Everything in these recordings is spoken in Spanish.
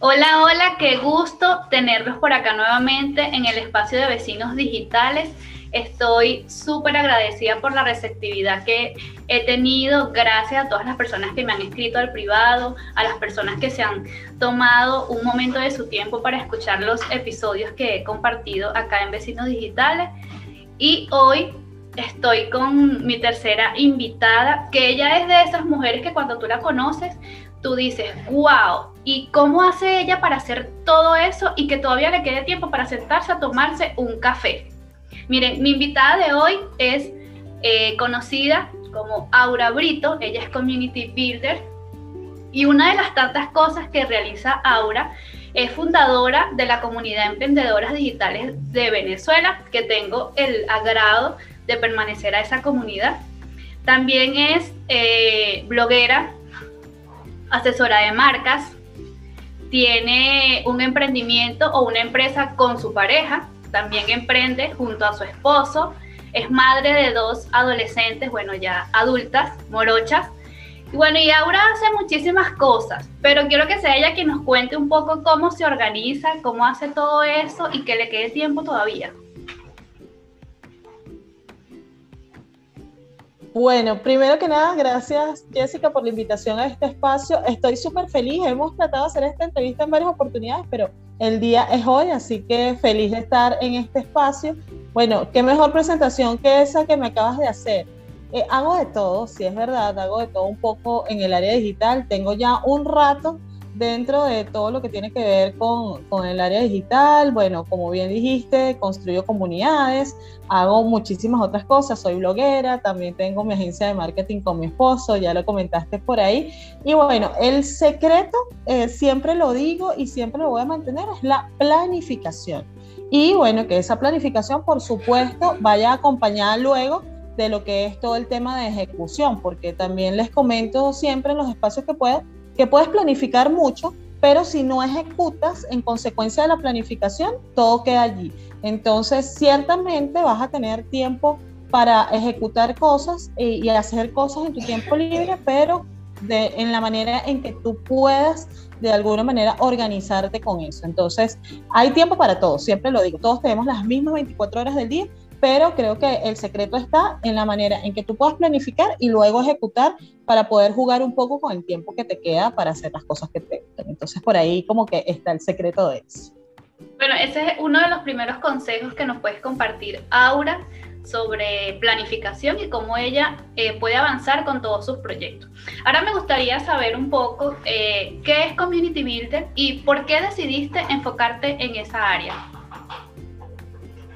Hola, hola, qué gusto tenerlos por acá nuevamente en el espacio de vecinos digitales. Estoy súper agradecida por la receptividad que he tenido, gracias a todas las personas que me han escrito al privado, a las personas que se han tomado un momento de su tiempo para escuchar los episodios que he compartido acá en Vecinos Digitales. Y hoy estoy con mi tercera invitada, que ella es de esas mujeres que cuando tú la conoces, tú dices, wow, ¿y cómo hace ella para hacer todo eso y que todavía le quede tiempo para sentarse a tomarse un café? Miren, mi invitada de hoy es eh, conocida como Aura Brito, ella es Community Builder y una de las tantas cosas que realiza Aura es fundadora de la comunidad de emprendedoras digitales de Venezuela, que tengo el agrado de permanecer a esa comunidad. También es eh, bloguera asesora de marcas, tiene un emprendimiento o una empresa con su pareja, también emprende junto a su esposo, es madre de dos adolescentes, bueno, ya adultas, morochas. Y bueno, y Aura hace muchísimas cosas, pero quiero que sea ella quien nos cuente un poco cómo se organiza, cómo hace todo eso y que le quede tiempo todavía. Bueno, primero que nada, gracias Jessica por la invitación a este espacio. Estoy súper feliz. Hemos tratado de hacer esta entrevista en varias oportunidades, pero el día es hoy, así que feliz de estar en este espacio. Bueno, qué mejor presentación que esa que me acabas de hacer. Eh, hago de todo, si es verdad, hago de todo un poco en el área digital. Tengo ya un rato dentro de todo lo que tiene que ver con, con, el área digital, bueno, como bien dijiste, construyo comunidades, hago muchísimas otras cosas, soy bloguera, también tengo mi agencia de marketing con mi esposo, ya lo comentaste por ahí. Y bueno, el secreto, eh, siempre lo digo y siempre lo voy a mantener, es la planificación. Y bueno, que esa planificación, por supuesto, vaya acompañada luego de lo que es todo el tema de ejecución, porque también les comento siempre en los espacios que pueda que puedes planificar mucho, pero si no ejecutas en consecuencia de la planificación, todo queda allí. Entonces, ciertamente vas a tener tiempo para ejecutar cosas y, hacer cosas en tu tiempo libre, pero de, en la manera en que tú puedas de alguna manera organizarte con eso. Entonces, hay tiempo para todo, siempre lo digo, todos tenemos las mismas 24 horas del día, pero creo que el secreto está en la manera en que tú puedas planificar y luego ejecutar para poder jugar un poco con el tiempo que te queda para hacer las cosas que te gustan. Entonces por ahí como que está el secreto de eso. Bueno, ese es uno de los primeros consejos que nos puedes compartir, Aura, sobre planificación y cómo ella eh, puede avanzar con todos sus proyectos. Ahora me gustaría saber un poco eh, qué es Community Builder y por qué decidiste enfocarte en esa área.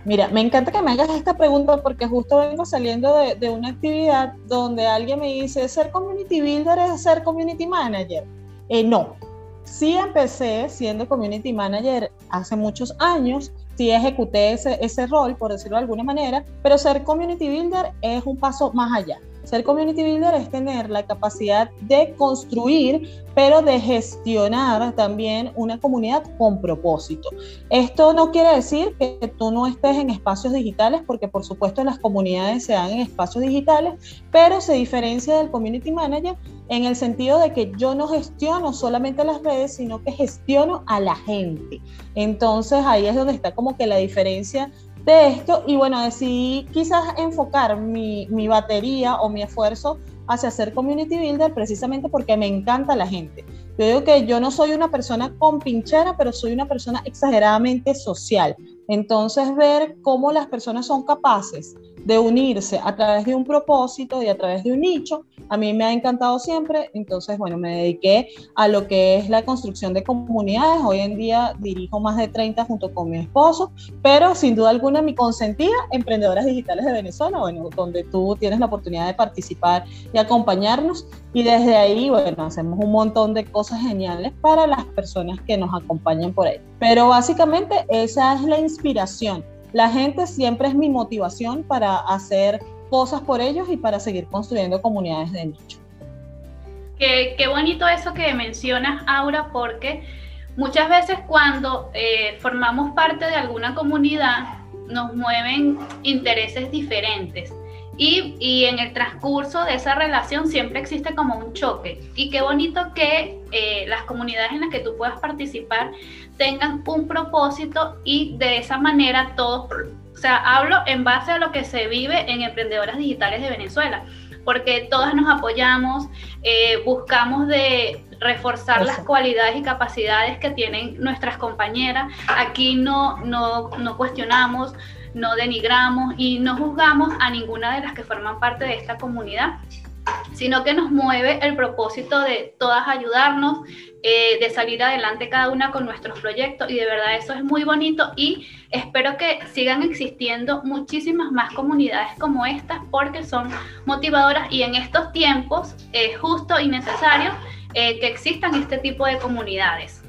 Mira, me encanta que me hagas esta pregunta porque justo vengo saliendo de, una actividad donde alguien me dice, ¿ser community builder es ser community manager? Eh, no, sí empecé siendo community manager hace muchos años, sí ejecuté ese, ese rol, por decirlo de alguna manera, pero ser community builder es un paso más allá. Ser community builder es tener la capacidad de construir, pero de gestionar también una comunidad con propósito. Esto no quiere decir que tú no estés en espacios digitales, porque por supuesto las comunidades se dan en espacios digitales, pero se diferencia del community manager en el sentido de que yo no gestiono solamente las redes, sino que gestiono a la gente. Entonces ahí es donde está como que la diferencia de esto y bueno, decidí quizás enfocar mi, mi, batería o mi esfuerzo hacia ser community builder precisamente porque me encanta la gente. Yo digo que yo no soy una persona con pinchera, pero soy una persona exageradamente social. Entonces ver cómo las personas son capaces de unirse a través de un propósito y a través de un nicho, a mí me ha encantado siempre. Entonces, bueno, me dediqué a lo que es la construcción de comunidades. Hoy en día dirijo más de 30 junto con mi esposo, pero sin duda alguna mi consentida, Emprendedoras Digitales de Venezuela, bueno, donde tú tienes la oportunidad de participar y acompañarnos. Y desde ahí, bueno, hacemos un montón de cosas geniales para las personas que nos acompañan por ahí. Pero básicamente esa es la inspiración la gente siempre es mi motivación para hacer cosas por ellos y para seguir construyendo comunidades de nicho. Qué, bonito eso que mencionas, Aura, porque muchas veces cuando eh, formamos parte de alguna comunidad nos mueven intereses diferentes Y, y, en el transcurso de esa relación siempre existe como un choque. Y qué bonito que eh, las comunidades en las que tú puedas participar tengan un propósito y de esa manera todos, o sea, hablo en base a lo que se vive en Emprendedoras Digitales de Venezuela, porque todas nos apoyamos, eh, buscamos de reforzar las cualidades y capacidades que tienen nuestras compañeras. Aquí no, no, no cuestionamos, no denigramos y no juzgamos a ninguna de las que forman parte de esta comunidad, sino que nos mueve el propósito de todas ayudarnos, eh, de salir adelante cada una con nuestros proyectos y de verdad eso es muy bonito y espero que sigan existiendo muchísimas más comunidades como estas porque son motivadoras y en estos tiempos es justo y necesario eh, que existan este tipo de comunidades.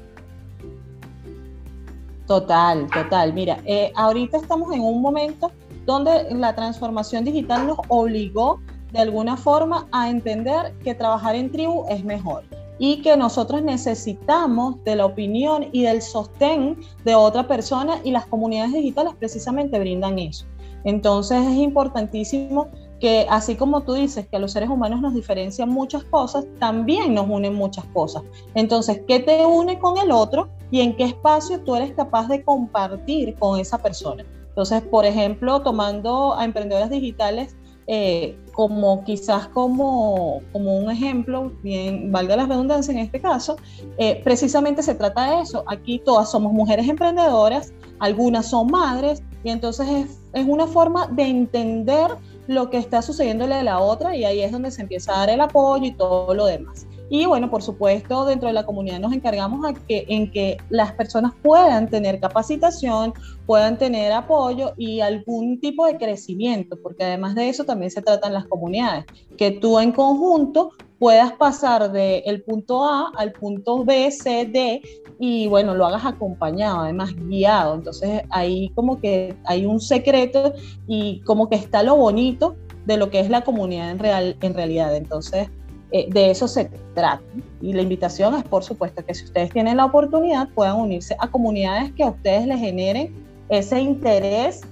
Total, total. Mira, eh, ahorita estamos en un momento donde la transformación digital nos obligó de alguna forma a entender que trabajar en tribu es mejor y que nosotros necesitamos de la opinión y del sostén de otra persona y las comunidades digitales precisamente brindan eso. Entonces es importantísimo que así como tú dices que a los seres humanos nos diferencian muchas cosas, también nos unen muchas cosas. Entonces, ¿qué te une con el otro y en qué espacio tú eres capaz de compartir con esa persona? Entonces, por ejemplo, tomando a emprendedoras digitales eh, como quizás como, como un ejemplo, bien, valga la redundancia en este caso, eh, precisamente se trata de eso. Aquí todas somos mujeres emprendedoras, algunas son madres, y entonces es, es una forma de entender lo que está sucediéndole a la otra y ahí es donde se empieza a dar el apoyo y todo lo demás. Y bueno, por supuesto, dentro de la comunidad nos encargamos a que, en que las personas puedan tener capacitación, puedan tener apoyo y algún tipo de crecimiento, porque además de eso también se tratan las comunidades, que tú en conjunto puedas pasar del punto A al punto B, C, D y bueno, lo hagas acompañado, además guiado. Entonces ahí como que hay un secreto y como que está lo bonito de lo que es la comunidad en, real, en realidad. Entonces eh, de eso se trata. Y la invitación es, por supuesto, que si ustedes tienen la oportunidad, puedan unirse a comunidades que a ustedes les generen ese interés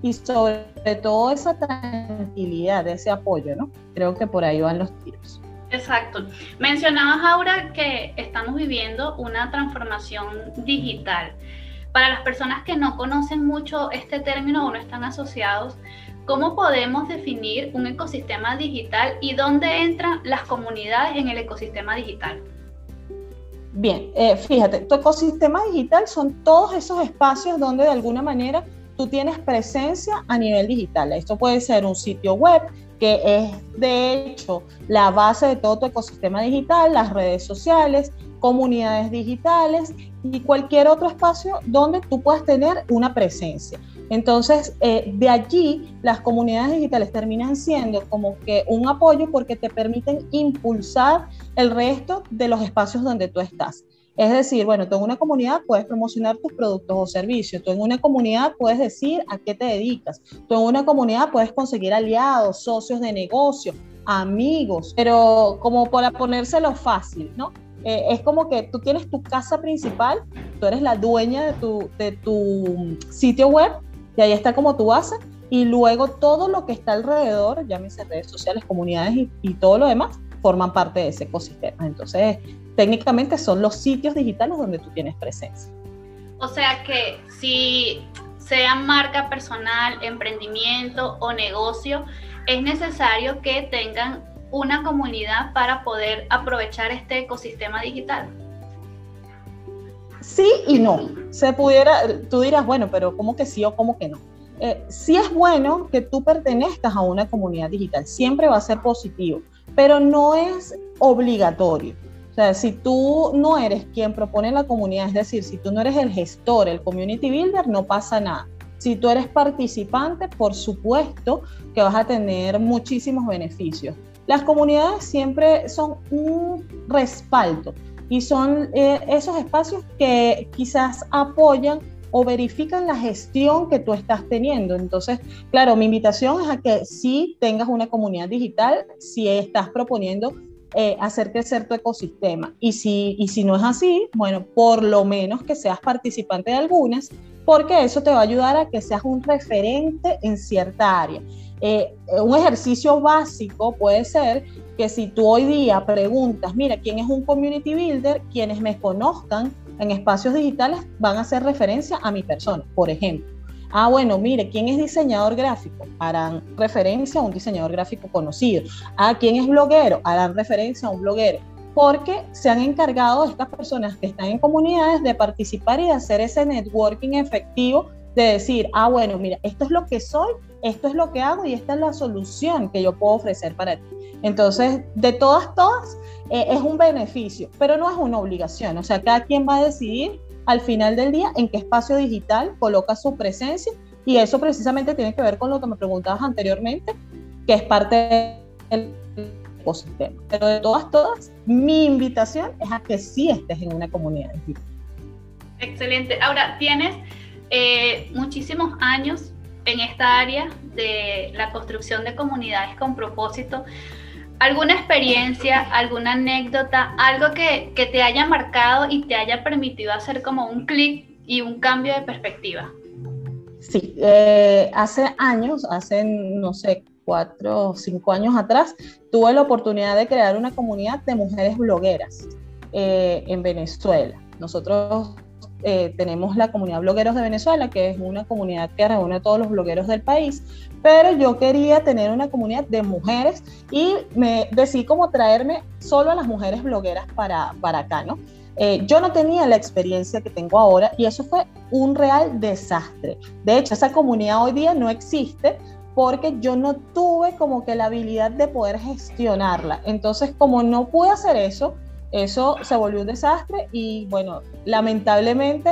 y sobre todo esa tranquilidad, ese apoyo, ¿no? Creo que por ahí van los tiros. Exacto. Mencionabas ahora que estamos viviendo una transformación digital. Para las personas que no conocen mucho este término o no están asociados, ¿cómo podemos definir un ecosistema digital y dónde entran las comunidades en el ecosistema digital? Bien, eh, fíjate, tu ecosistema digital son todos esos espacios donde de alguna manera tú tienes presencia a nivel digital. Esto puede ser un sitio web, que es de hecho la base de todo tu ecosistema digital, las redes sociales, comunidades digitales y cualquier otro espacio donde tú puedas tener una presencia. Entonces, eh, de allí las comunidades digitales terminan siendo como que un apoyo porque te permiten impulsar el resto de los espacios donde tú estás. Es decir, bueno, tú en una comunidad puedes promocionar tus productos o servicios, tú en una comunidad puedes decir a qué te dedicas, tú en una comunidad puedes conseguir aliados, socios de negocio, amigos, pero como para ponérselo fácil, ¿no? Eh, es como que tú tienes tu casa principal, tú eres la dueña de tu, de tu sitio web y ahí está como tu base y luego todo lo que está alrededor, llámese redes sociales, comunidades y, y todo lo demás, forman parte de ese ecosistema. Entonces, técnicamente son los sitios digitales donde tú tienes presencia. O sea que si sea marca personal, emprendimiento o negocio, es necesario que tengan una comunidad para poder aprovechar este ecosistema digital. Sí y no. Se pudiera, tú dirás, bueno, pero ¿cómo que sí o cómo que no? Eh, sí es bueno que tú pertenezcas a una comunidad digital, siempre va a ser positivo, pero no es obligatorio. O sea, si tú no eres quien propone la comunidad, es decir, si tú no eres el gestor, el community builder, no pasa nada. Si tú eres participante, por supuesto que vas a tener muchísimos beneficios. Las comunidades siempre son un respaldo y son eh, esos espacios que quizás apoyan o verifican la gestión que tú estás teniendo. Entonces, claro, mi invitación es a que si tengas una comunidad digital, si estás proponiendo eh, hacer crecer tu ecosistema. Y si, y si no es así, bueno, por lo menos que seas participante de algunas, porque eso te va a ayudar a que seas un referente en cierta área. Eh, un ejercicio básico puede ser que si tú hoy día preguntas, mira, ¿quién es un community builder? Quienes me conozcan en espacios digitales van a hacer referencia a mi persona, por ejemplo. Ah, bueno, mire, ¿quién es diseñador gráfico? Harán referencia a un diseñador gráfico conocido. Ah, ¿quién es bloguero? Harán referencia a un bloguero. Porque se han encargado estas personas que están en comunidades de participar y de hacer ese networking efectivo de decir, ah, bueno, mira, esto es lo que soy, esto es lo que hago y esta es la solución que yo puedo ofrecer para ti. Entonces, de todas, todas, eh, es un beneficio, pero no es una obligación. O sea, cada quien va a decidir al final del día en qué espacio digital coloca su presencia y eso precisamente tiene que ver con lo que me preguntabas anteriormente, que es parte del ecosistema. Pero de todas, todas, mi invitación es a que sí estés en una comunidad digital. Excelente. Ahora, tienes eh, muchísimos años en esta área de la construcción de comunidades con propósito. ¿Alguna experiencia, alguna anécdota, algo que, que te haya marcado y te haya permitido hacer como un clic y un cambio de perspectiva? Sí, eh, hace años, hace no sé, cuatro o cinco años atrás, tuve la oportunidad de crear una comunidad de mujeres blogueras eh, en Venezuela. Nosotros eh, tenemos la comunidad Blogueros de Venezuela, que es una comunidad que reúne a todos los blogueros del país, pero yo quería tener una comunidad de mujeres y me decidí como traerme solo a las mujeres blogueras para, para acá, ¿no? Eh, yo no tenía la experiencia que tengo ahora y eso fue un real desastre. De hecho, esa comunidad hoy día no existe porque yo no tuve como que la habilidad de poder gestionarla. Entonces, como no pude hacer eso, eso se volvió un desastre y bueno, lamentablemente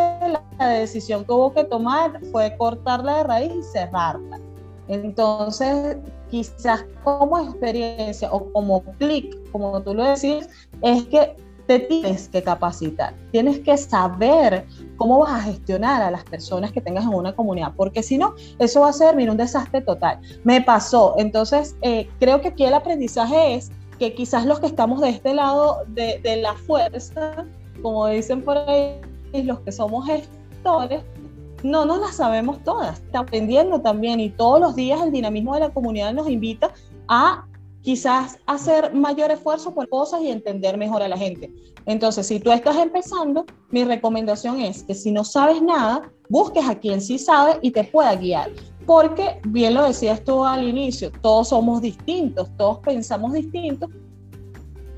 la, decisión que hubo que tomar fue cortarla de raíz y cerrarla. Entonces, quizás como experiencia o como clic, como tú lo decís, es que te tienes que capacitar, tienes que saber cómo vas a gestionar a las personas que tengas en una comunidad, porque si no, eso va a ser, mira, un desastre total. Me pasó, entonces eh, creo que aquí el aprendizaje es que quizás los que estamos de este lado de, de la fuerza, como dicen por ahí, los que somos gestores, no nos las sabemos todas, está aprendiendo también y todos los días el dinamismo de la comunidad nos invita a quizás hacer mayor esfuerzo por cosas y entender mejor a la gente. Entonces, si tú estás empezando, mi recomendación es que si no sabes nada, busques a quien sí sabe y te pueda guiar porque bien lo decías tú al inicio, todos somos distintos, todos pensamos distintos,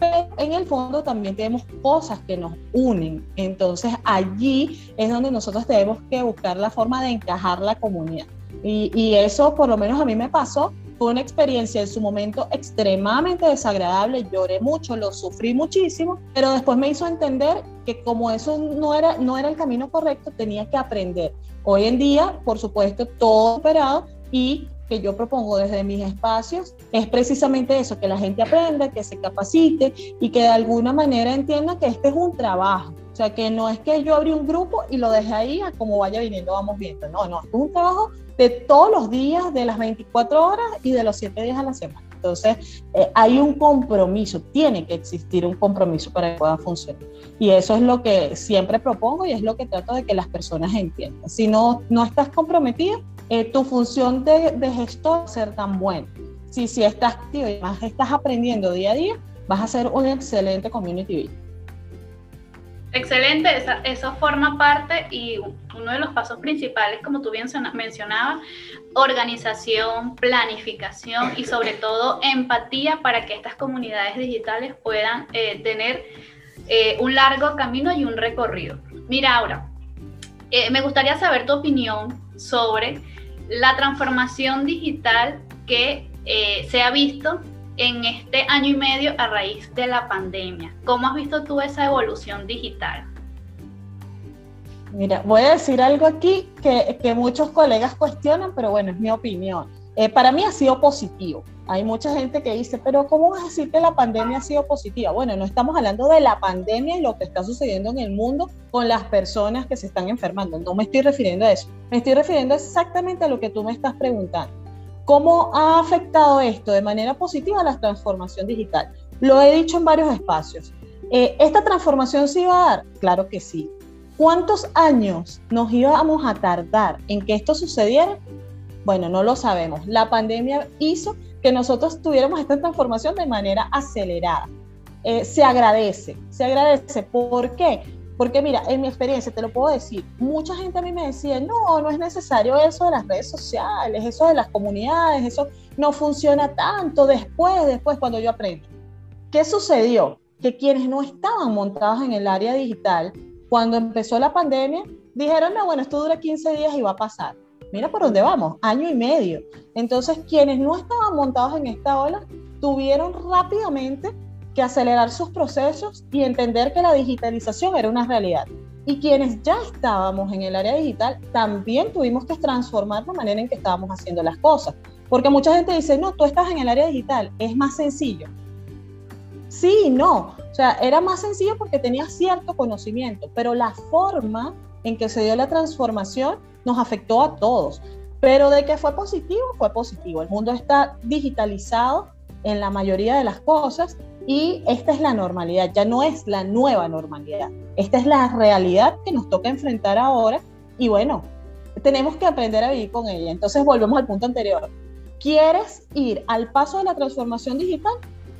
pero en el fondo también tenemos cosas que nos unen. Entonces allí es donde nosotros tenemos que buscar la forma de encajar la comunidad. Y, y eso por lo menos a mí me pasó fue una experiencia en su momento extremadamente desagradable, lloré mucho, lo sufrí muchísimo, pero después me hizo entender que como eso no era, no era el camino correcto, tenía que aprender. Hoy en día, por supuesto, todo operado y que yo propongo desde mis espacios es precisamente eso, que la gente aprenda, que se capacite y que de alguna manera entienda que este es un trabajo. O sea, que no es que yo abrí un grupo y lo dejé ahí a como vaya viniendo, vamos viendo. No, no, es un trabajo de todos los días, de las 24 horas y de los 7 días a la semana. Entonces, eh, hay un compromiso, tiene que existir un compromiso para que pueda funcionar. Y eso es lo que siempre propongo y es lo que trato de que las personas entiendan. Si no, no estás comprometido, eh, tu función de, de gestor ser tan buena. Si, si estás activo y más estás aprendiendo día a día, vas a ser un excelente community builder. Excelente, eso forma parte y uno de los pasos principales, como tú bien mencionabas, organización, planificación y sobre todo empatía para que estas comunidades digitales puedan eh, tener eh, un largo camino y un recorrido. Mira, ahora, eh, me gustaría saber tu opinión sobre la transformación digital que se ha visto en este año y medio a raíz de la pandemia. ¿Cómo has visto tú esa evolución digital? Mira, voy a decir algo aquí que, que muchos colegas cuestionan, pero bueno, es mi opinión. Eh, para mí ha sido positivo. Hay mucha gente que dice, pero ¿cómo vas a decir que la pandemia ha sido positiva? Bueno, no estamos hablando de la pandemia y lo que está sucediendo en el mundo con las personas que se están enfermando. No me estoy refiriendo a eso. Me estoy refiriendo exactamente a lo que tú me estás preguntando. ¿Cómo ha afectado esto de manera positiva a la transformación digital? Lo he dicho en varios espacios. Eh, ¿Esta transformación se iba a dar? Claro que sí. ¿Cuántos años nos íbamos a tardar en que esto sucediera? Bueno, no lo sabemos. La pandemia hizo que nosotros tuviéramos esta transformación de manera acelerada. Eh, se agradece, se agradece. ¿Por qué? Porque mira, en mi experiencia, te lo puedo decir, mucha gente a mí me decía, no, no es necesario eso de las redes sociales, eso de las comunidades, eso no funciona tanto después, después cuando yo aprendo. ¿Qué sucedió? Que quienes no estaban montados en el área digital, cuando empezó la pandemia, dijeron, no, bueno, esto dura 15 días y va a pasar. Mira por dónde vamos, año y medio. Entonces, quienes no estaban montados en esta ola, tuvieron rápidamente que acelerar sus procesos y entender que la digitalización era una realidad. Y quienes ya estábamos en el área digital, también tuvimos que transformar la manera en que estábamos haciendo las cosas. Porque mucha gente dice, no, tú estás en el área digital, es más sencillo. Sí no. O sea, era más sencillo porque tenía cierto conocimiento, pero la forma en que se dio la transformación nos afectó a todos. Pero de que fue positivo, fue positivo. El mundo está digitalizado en la mayoría de las cosas y esta es la normalidad, ya no es la nueva normalidad. Esta es la realidad que nos toca enfrentar ahora y bueno, tenemos que aprender a vivir con ella. Entonces volvemos al punto anterior. ¿Quieres ir al paso de la transformación digital?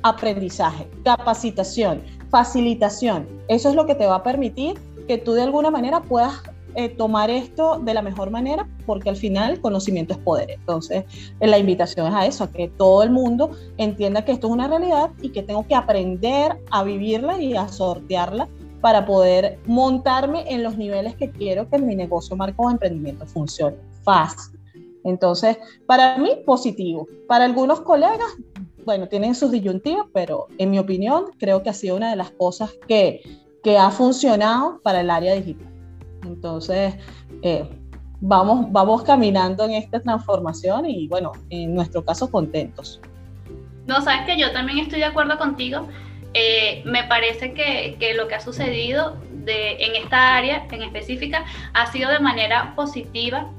Aprendizaje, capacitación, facilitación. Eso es lo que te va a permitir que tú de alguna manera puedas eh, tomar esto de la mejor manera, porque al final conocimiento es poder. Entonces, eh, la invitación es a eso, a que todo el mundo entienda que esto es una realidad y que tengo que aprender a vivirla y a sortearla para poder montarme en los niveles que quiero que mi negocio, marco o emprendimiento funcione fácil. Entonces, para mí, positivo. Para algunos colegas, bueno, tienen sus disyuntivas, pero en mi opinión, creo que ha sido una de las cosas que, que ha funcionado para el área digital. Entonces, eh, vamos, vamos caminando en esta transformación y bueno, en nuestro caso contentos. No, sabes que yo también estoy de acuerdo contigo. Eh, me parece que, que, lo que ha sucedido de, en esta área en específica ha sido de manera positiva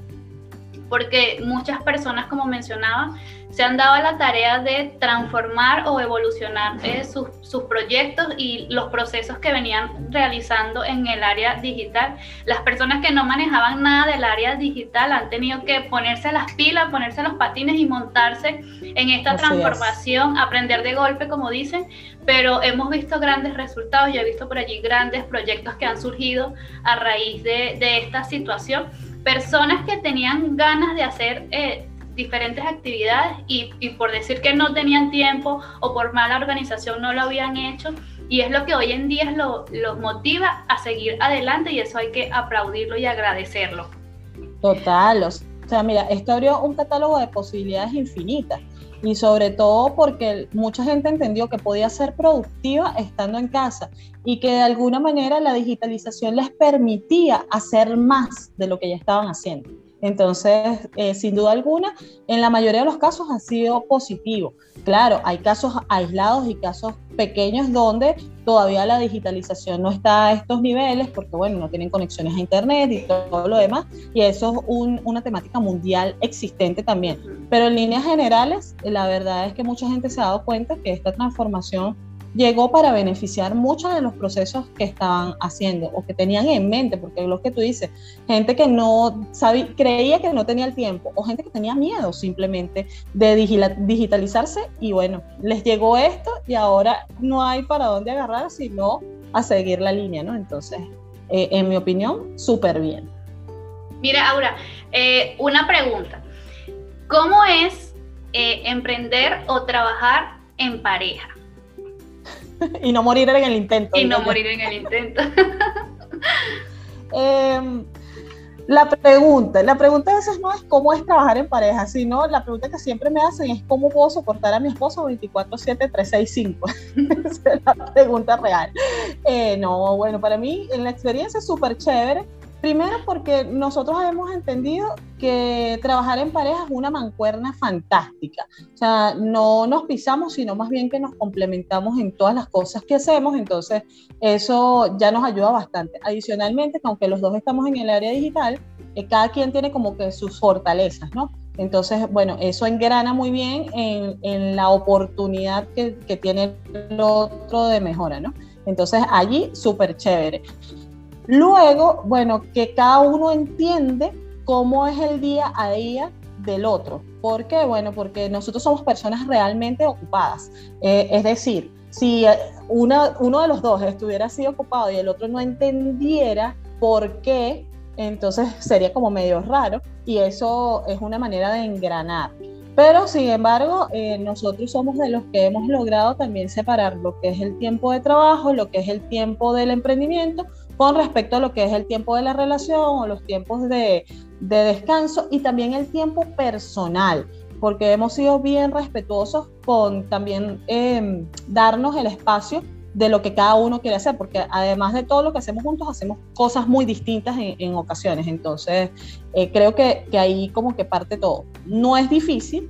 porque muchas personas, como mencionaba, se han dado la tarea de transformar o evolucionar eh, sus, sus, proyectos y los procesos que venían realizando en el área digital. Las personas que no manejaban nada del área digital han tenido que ponerse las pilas, ponerse los patines y montarse en esta transformación, aprender de golpe, como dicen, pero hemos visto grandes resultados, yo he visto por allí grandes proyectos que han surgido a raíz de, de esta situación personas que tenían ganas de hacer eh, diferentes actividades y, por decir que no tenían tiempo o por mala organización no lo habían hecho. Y es lo que hoy en día los motiva a seguir adelante y eso hay que aplaudirlo y agradecerlo. Total, o sea, mira, esto abrió un catálogo de posibilidades infinitas y sobre todo porque mucha gente entendió que podía ser productiva estando en casa y que de alguna manera la digitalización les permitía hacer más de lo que ya estaban haciendo. Entonces, eh, sin duda alguna, en la mayoría de los casos ha sido positivo. Claro, hay casos aislados y casos pequeños donde todavía la digitalización no está a estos niveles porque, bueno, no tienen conexiones a Internet y todo lo demás. Y eso es una temática mundial existente también. Pero en líneas generales, la verdad es que mucha gente se ha dado cuenta que esta transformación llegó para beneficiar muchos de los procesos que estaban haciendo o que tenían en mente, porque es lo que tú dices, gente que no sabía, creía que no tenía el tiempo o gente que tenía miedo simplemente de digitalizarse y bueno, les llegó esto y ahora no hay para dónde agarrar sino a seguir la línea, ¿no? Entonces, eh, en mi opinión, súper bien. Mira, Aura, eh, una pregunta. ¿Cómo es eh, emprender o trabajar en pareja? y no morir en el intento. Y no morir en el intento. Em, la pregunta, la pregunta a veces no es cómo es trabajar en pareja, sino la pregunta que siempre me hacen es cómo puedo soportar a mi esposo 24/7, 365. Esa es la pregunta real. Eh, no, bueno, para mí en la experiencia es súper chévere Primero porque nosotros hemos entendido que trabajar en pareja es una mancuerna fantástica. O sea, no nos pisamos, sino más bien que nos complementamos en todas las cosas que hacemos. Entonces, eso ya nos ayuda bastante. Adicionalmente, aunque los dos estamos en el área digital, eh, cada quien tiene como que sus fortalezas, ¿no? Entonces, bueno, eso engrana muy bien en, la oportunidad que, que, tiene el otro de mejora, ¿no? Entonces, allí, súper chévere. Luego, bueno, que cada uno entiende cómo es el día a día del otro. ¿Por qué? Bueno, porque nosotros somos personas realmente ocupadas. Eh, es decir, si eh, uno de los dos estuviera así ocupado y el otro no entendiera por qué, entonces sería como medio raro y eso es una manera de engranar. Pero sin embargo, eh, nosotros somos de los que hemos logrado también separar lo que es el tiempo de trabajo, lo que es el tiempo del emprendimiento, con respecto a lo que es el tiempo de la relación o los tiempos de, de descanso y también el tiempo personal, porque hemos sido bien respetuosos con también em, darnos el espacio de lo que cada uno quiere hacer, porque además de todo lo que hacemos juntos, hacemos cosas muy distintas en, ocasiones. Entonces, eh, creo que, que, ahí como que parte todo. No es difícil,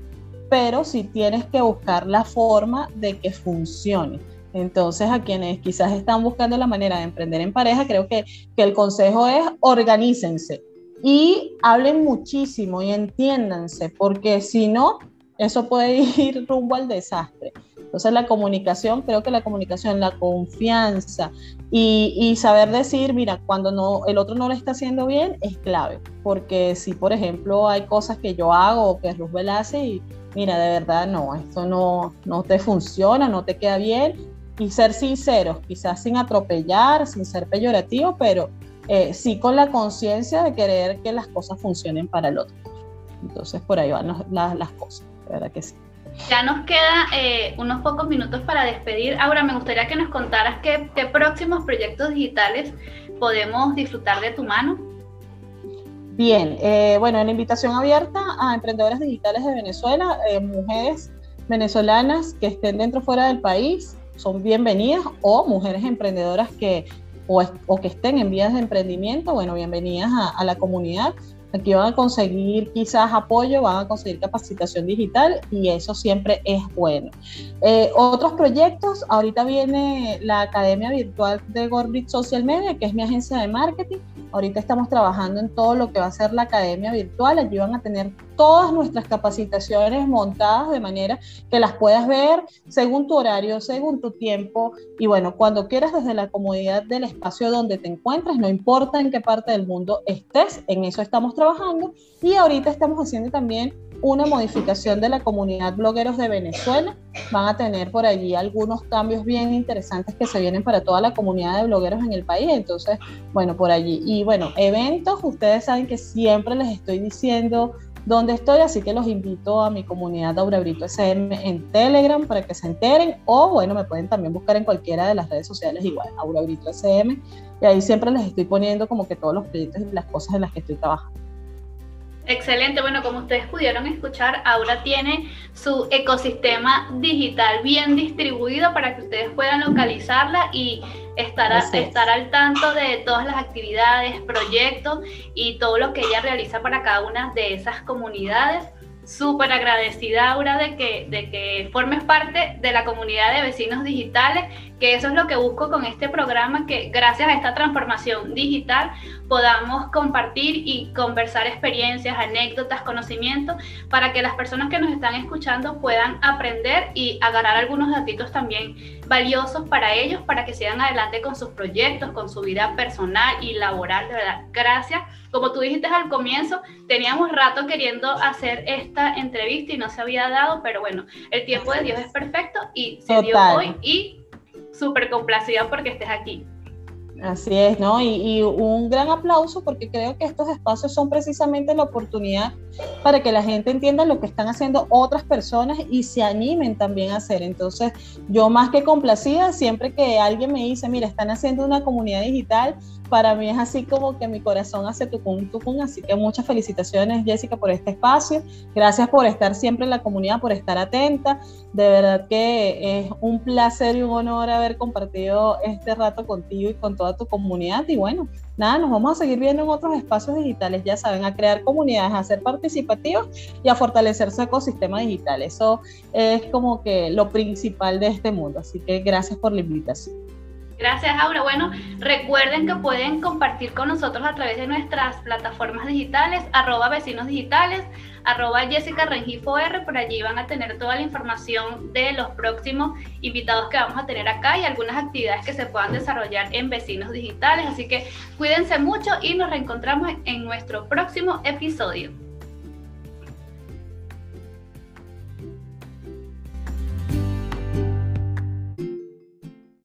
pero sí tienes que buscar la forma de que funcione. Entonces, a quienes quizás están buscando la manera de emprender en pareja, creo que, que el consejo es organícense y hablen muchísimo y entiéndanse, porque si no, eso puede ir rumbo al desastre. Entonces la comunicación, creo que la comunicación, la confianza y, saber decir, mira, cuando no, el otro no lo está haciendo bien, es clave. Porque si, por ejemplo, hay cosas que yo hago o que Roosevelt hace y, mira, de verdad no, esto no, no te funciona, no te queda bien. Y ser sinceros, quizás sin atropellar, sin ser peyorativo, pero eh, sí con la conciencia de querer que las cosas funcionen para el otro. Entonces por ahí van las cosas, de verdad que sí. Ya nos queda eh, unos pocos minutos para despedir. Ahora me gustaría que nos contaras qué, próximos proyectos digitales podemos disfrutar de tu mano. Bien, eh, bueno, en invitación abierta a emprendedoras digitales de Venezuela, eh, mujeres venezolanas que estén dentro o fuera del país, son bienvenidas, o mujeres emprendedoras que, o, que estén en vías de emprendimiento, bueno, bienvenidas a la comunidad. Aquí van a conseguir quizás apoyo, van a conseguir capacitación digital y eso siempre es bueno. Eh, otros proyectos, ahorita viene la Academia Virtual de Gorbit Social Media, que es mi agencia de marketing. Ahorita estamos trabajando en todo lo que va a ser la Academia Virtual. Allí van a tener todas nuestras capacitaciones montadas de manera que las puedas ver según tu horario, según tu tiempo y bueno, cuando quieras desde la comodidad del espacio donde te encuentres, no importa en qué parte del mundo estés, en eso estamos trabajando y ahorita estamos haciendo también una modificación de la comunidad blogueros de Venezuela. Van a tener por allí algunos cambios bien interesantes que se vienen para toda la comunidad de blogueros en el país. Entonces, bueno, por allí. Y bueno, eventos, ustedes saben que siempre les estoy diciendo donde estoy, así que los invito a mi comunidad Aura Brito SM en Telegram para que se enteren o bueno, me pueden también buscar en cualquiera de las redes sociales igual, Aura Brito SM y ahí siempre les estoy poniendo como que todos los proyectos y las cosas en las que estoy trabajando. Excelente, bueno, como ustedes pudieron escuchar, Aura tiene su ecosistema digital bien distribuido para que ustedes puedan localizarla y estar, estar al tanto de todas las actividades, proyectos y todo lo que ella realiza para cada una de esas comunidades. Súper agradecida, Aura, de que, de que formes parte de la comunidad de vecinos digitales, que eso es lo que busco con este programa, que gracias a esta transformación digital podamos compartir y conversar experiencias, anécdotas, conocimientos, para que las personas que nos están escuchando puedan aprender y agarrar algunos datitos también valiosos para ellos, para que sigan adelante con sus proyectos, con su vida personal y laboral, de verdad. Gracias. Como tú dijiste al comienzo, teníamos rato queriendo hacer esta entrevista y no se había dado, pero bueno, el tiempo de Dios es perfecto y se dio hoy y súper complacida porque estés aquí. Así es, ¿no? Y, un gran aplauso porque creo que estos espacios son precisamente la oportunidad para que la gente entienda lo que están haciendo otras personas y se animen también a hacer. Entonces, yo más que complacida, siempre que alguien me dice, mira, están haciendo una comunidad digital, para mí es así como que mi corazón hace tu tucum. Así que muchas felicitaciones, Jessica, por este espacio. Gracias por estar siempre en la comunidad, por estar atenta. De verdad que es un placer y un honor haber compartido este rato contigo y con toda tu comunidad. Y bueno, nada, nos vamos a seguir viendo en otros espacios digitales, ya saben, a crear comunidades, a ser participativos y a fortalecer su ecosistema digital. Eso es como que lo principal de este mundo. Así que gracias por la invitación. Gracias, Aura. Bueno, recuerden que pueden compartir con nosotros a través de nuestras plataformas digitales, arroba vecinos digitales, arroba Jessica Rengifo. Por allí van a tener toda la información de los próximos invitados que vamos a tener acá y algunas actividades que se puedan desarrollar en vecinos digitales. Así que cuídense mucho y nos reencontramos en nuestro próximo episodio.